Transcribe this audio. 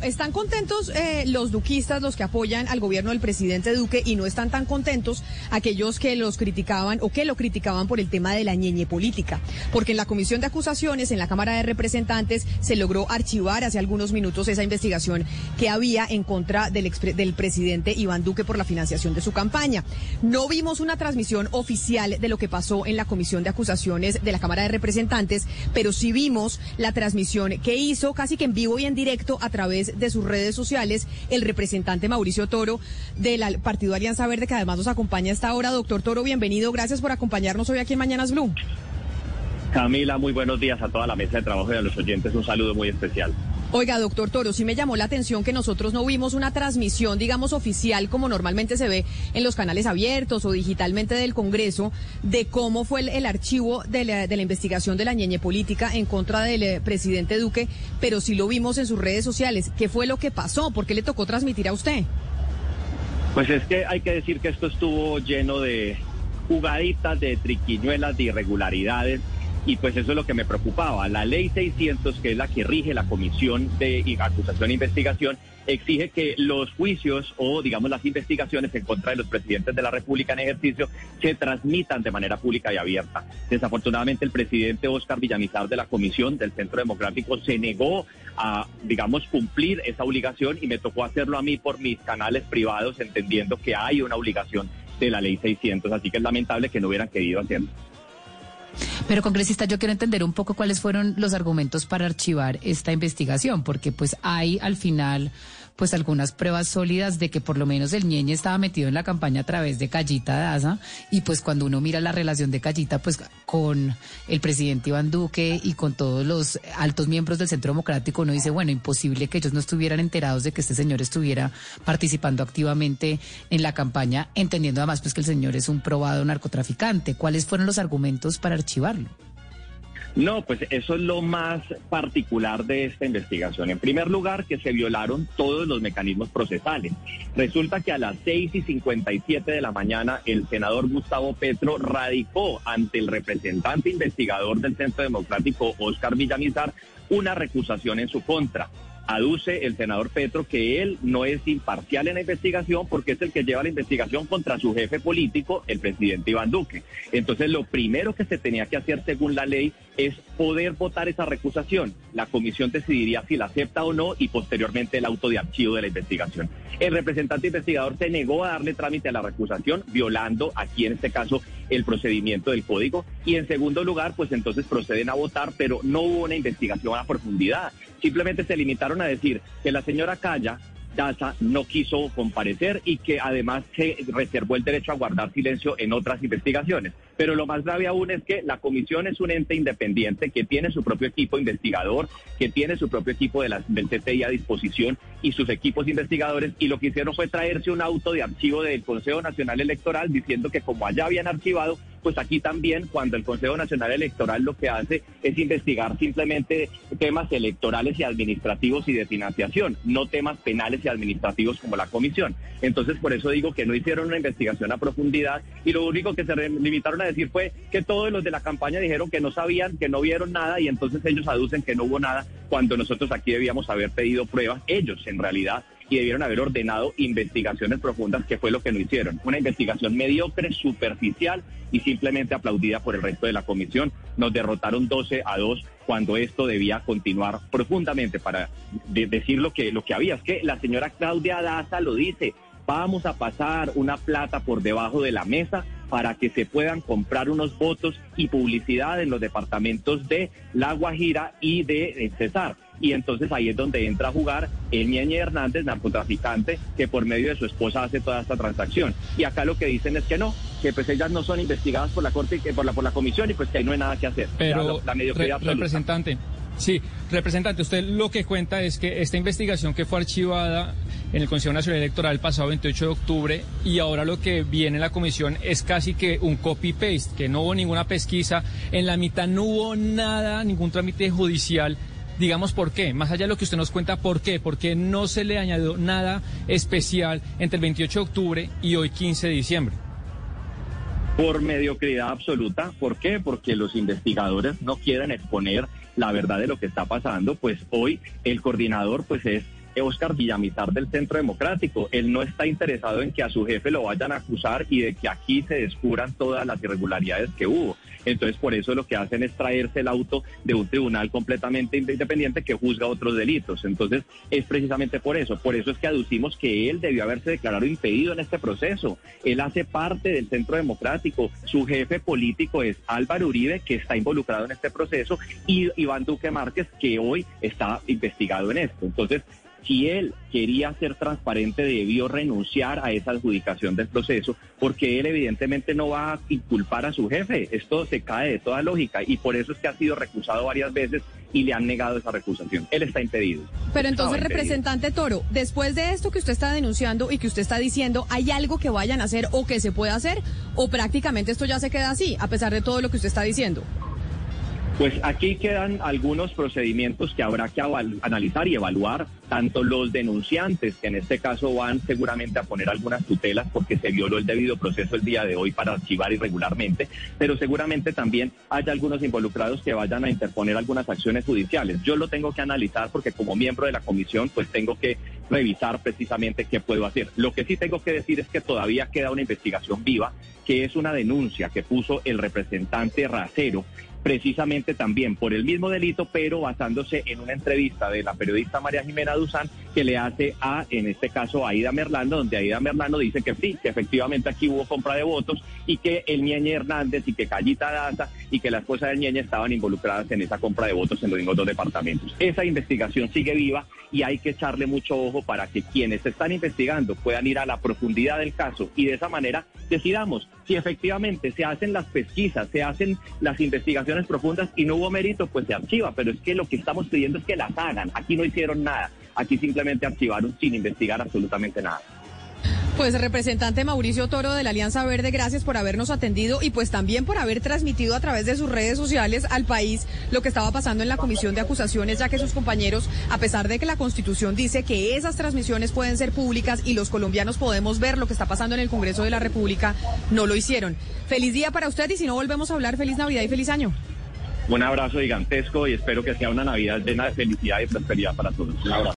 Están contentos eh, los duquistas, los que apoyan al gobierno del presidente Duque, y no están tan contentos aquellos que los criticaban o que lo criticaban por el tema de la ñeñe política. Porque en la comisión de acusaciones, en la Cámara de Representantes, se logró archivar hace algunos minutos esa investigación que había en contra del, del presidente Iván Duque por la financiación de su campaña. No vimos una transmisión oficial de lo que pasó en la comisión de acusaciones de la Cámara de Representantes, pero sí vimos la transmisión que hizo casi que en vivo y en directo a través de sus redes sociales el representante Mauricio Toro del Partido Alianza Verde, que además nos acompaña a esta hora. Doctor Toro, bienvenido. Gracias por acompañarnos hoy aquí en Mañanas Blue. Camila, muy buenos días a toda la mesa de trabajo y a los oyentes. Un saludo muy especial. Oiga, doctor Toro, sí me llamó la atención que nosotros no vimos una transmisión, digamos, oficial, como normalmente se ve en los canales abiertos o digitalmente del Congreso, de cómo fue el, archivo de la, investigación de la ñeñe política en contra del eh, presidente Duque, pero sí lo vimos en sus redes sociales. ¿Qué fue lo que pasó? ¿Por qué le tocó transmitir a usted? Pues es que hay que decir que esto estuvo lleno de jugaditas, de triquiñuelas, de irregularidades y pues eso es lo que me preocupaba. La ley 600, que es la que rige la Comisión de Acusación e Investigación, exige que los juicios o, digamos, las investigaciones en contra de los presidentes de la República en ejercicio se transmitan de manera pública y abierta. Desafortunadamente, el presidente Oscar Villamizar de la Comisión del Centro Democrático se negó a, digamos, cumplir esa obligación y me tocó hacerlo a mí por mis canales privados, entendiendo que hay una obligación de la ley 600. Así que es lamentable que no hubieran querido hacerlo. Pero congresista, yo quiero entender un poco cuáles fueron los argumentos para archivar esta investigación, porque pues hay al final pues algunas pruebas sólidas de que por lo menos el Ñeñe estaba metido en la campaña a través de Callita Daza y pues cuando uno mira la relación de Callita pues con el presidente Iván Duque y con todos los altos miembros del Centro Democrático uno dice bueno imposible que ellos no estuvieran enterados de que este señor estuviera participando activamente en la campaña entendiendo además pues que el señor es un probado narcotraficante ¿cuáles fueron los argumentos para No, pues eso es lo más particular de esta investigación. En primer lugar, que se violaron todos los mecanismos procesales. Resulta que a las 6 y 57 de la mañana el senador Gustavo Petro radicó ante el representante investigador del Centro Democrático, Oscar Villamizar, una recusación en su contra aduce el senador Petro que él no es imparcial en la investigación porque es el que lleva la investigación contra su jefe político, el presidente Iván Duque. Entonces, lo primero que se tenía que hacer según la ley es poder votar esa recusación. La comisión decidiría si la acepta o no y posteriormente el auto de archivo de la investigación. El representante investigador se negó a darle trámite a la recusación, violando aquí en este caso el procedimiento del código. Y en segundo lugar, pues entonces proceden a votar, pero no hubo una investigación a profundidad. Simplemente se limitaron a decir que la señora Calla Daza no quiso comparecer y que además se reservó el derecho a guardar silencio en otras investigaciones. Pero lo más grave aún es que la comisión es un ente independiente que tiene su propio equipo investigador, que tiene su propio equipo de la, del CTI a disposición y sus equipos investigadores y lo que hicieron fue traerse un auto de archivo del Consejo Nacional Electoral diciendo que como allá habían archivado, pues aquí también cuando el Consejo Nacional Electoral lo que hace es investigar simplemente temas electorales y administrativos y de financiación, no temas penales y administrativos como la comisión. Entonces por eso digo que no hicieron una investigación a profundidad y lo único que se limitaron a decir fue que todos los de la campaña dijeron que no sabían, que no vieron nada y entonces ellos aducen que no hubo nada cuando nosotros aquí debíamos haber pedido pruebas, ellos en realidad, debieron haber ordenado investigaciones profundas, que fue lo que no hicieron. Una investigación mediocre, superficial y simplemente aplaudida por el resto de la comisión. Nos derrotaron 12 a 2 cuando esto debía continuar profundamente para decir lo que, lo que había. Es que la señora Claudia Daza lo dice, vamos a pasar una plata por debajo de la mesa para que se puedan comprar unos votos y publicidad en los departamentos de La Guajira y de Cesar. Y entonces ahí es donde entra a jugar el Ñeñe Hernández, narcotraficante, que por medio de su esposa hace toda esta transacción. Y acá lo que dicen es que no, que pues ellas no son investigadas por la corte, que por la por la comisión y pues que ahí no hay nada que hacer. Pero la mediocridad representante, Sí, representante, usted lo que cuenta es que esta investigación que fue archivada en el Consejo Nacional Electoral el pasado 28 de octubre y ahora lo que viene en la comisión es casi que un copy-paste, que no hubo ninguna pesquisa, en la mitad no hubo nada, ningún trámite judicial. Digamos por qué, más allá de lo que usted nos cuenta, ¿por qué? Porque no se le añadió nada especial entre el 28 de octubre y hoy 15 de diciembre. Por mediocridad absoluta. ¿Por qué? Porque los investigadores no quieren exponer la verdad de lo que está pasando, pues hoy el coordinador pues es Oscar Villamizar del Centro Democrático. Él no está interesado en que a su jefe lo vayan a acusar y de que aquí se descubran todas las irregularidades que hubo. Entonces, por eso lo que hacen es traerse el auto de un tribunal completamente independiente que juzga otros delitos. Entonces, es precisamente por eso. Por eso es que aducimos que él debió haberse declarado impedido en este proceso. Él hace parte del Centro Democrático. Su jefe político es Álvaro Uribe, que está involucrado en este proceso, y Iván Duque Márquez, que hoy está investigado en esto. Entonces, si él quería ser transparente, debió renunciar a esa adjudicación del proceso, porque él evidentemente no va a inculpar a su jefe. Esto se cae de toda lógica y por eso es que ha sido recusado varias veces y le han negado esa recusación. Él está impedido. Pero entonces, representante Toro, después de esto que usted está denunciando y que usted está diciendo, ¿hay algo que vayan a hacer o que se pueda hacer? ¿O prácticamente esto ya se queda así, a pesar de todo lo que usted está diciendo? Pues aquí quedan algunos procedimientos que habrá que analizar y evaluar, tanto los denunciantes, que en este caso van seguramente a poner algunas tutelas porque se violó el debido proceso el día de hoy para archivar irregularmente, pero seguramente también hay algunos involucrados que vayan a interponer algunas acciones judiciales. Yo lo tengo que analizar porque como miembro de la comisión pues tengo que revisar precisamente qué puedo hacer. Lo que sí tengo que decir es que todavía queda una investigación viva, que es una denuncia que puso el representante Racero precisamente también por el mismo delito, pero basándose en una entrevista de la periodista María Jimena Duzán que le hace a, en este caso, a Aida Merlano, donde Aida Merlano dice que sí, que efectivamente aquí hubo compra de votos y que el Ñeñe Hernández y que Callita Daza y que la esposa del Ñeñe estaban involucradas en esa compra de votos en los dos departamentos. Esa investigación sigue viva y hay que echarle mucho ojo para que quienes están investigando puedan ir a la profundidad del caso y de esa manera decidamos si efectivamente se hacen las pesquisas, se hacen las investigaciones profundas y no hubo mérito, pues se archiva, pero es que lo que estamos pidiendo es que las hagan. Aquí no hicieron nada, aquí simplemente archivaron sin investigar absolutamente nada. Pues representante Mauricio Toro de la Alianza Verde, gracias por habernos atendido y pues también por haber transmitido a través de sus redes sociales al país lo que estaba pasando en la comisión de acusaciones, ya que sus compañeros, a pesar de que la Constitución dice que esas transmisiones pueden ser públicas y los colombianos podemos ver lo que está pasando en el Congreso de la República, no lo hicieron. Feliz día para usted y si no volvemos a hablar, feliz Navidad y feliz año. Un abrazo gigantesco y espero que sea una Navidad llena de felicidad y prosperidad para todos. Un abrazo.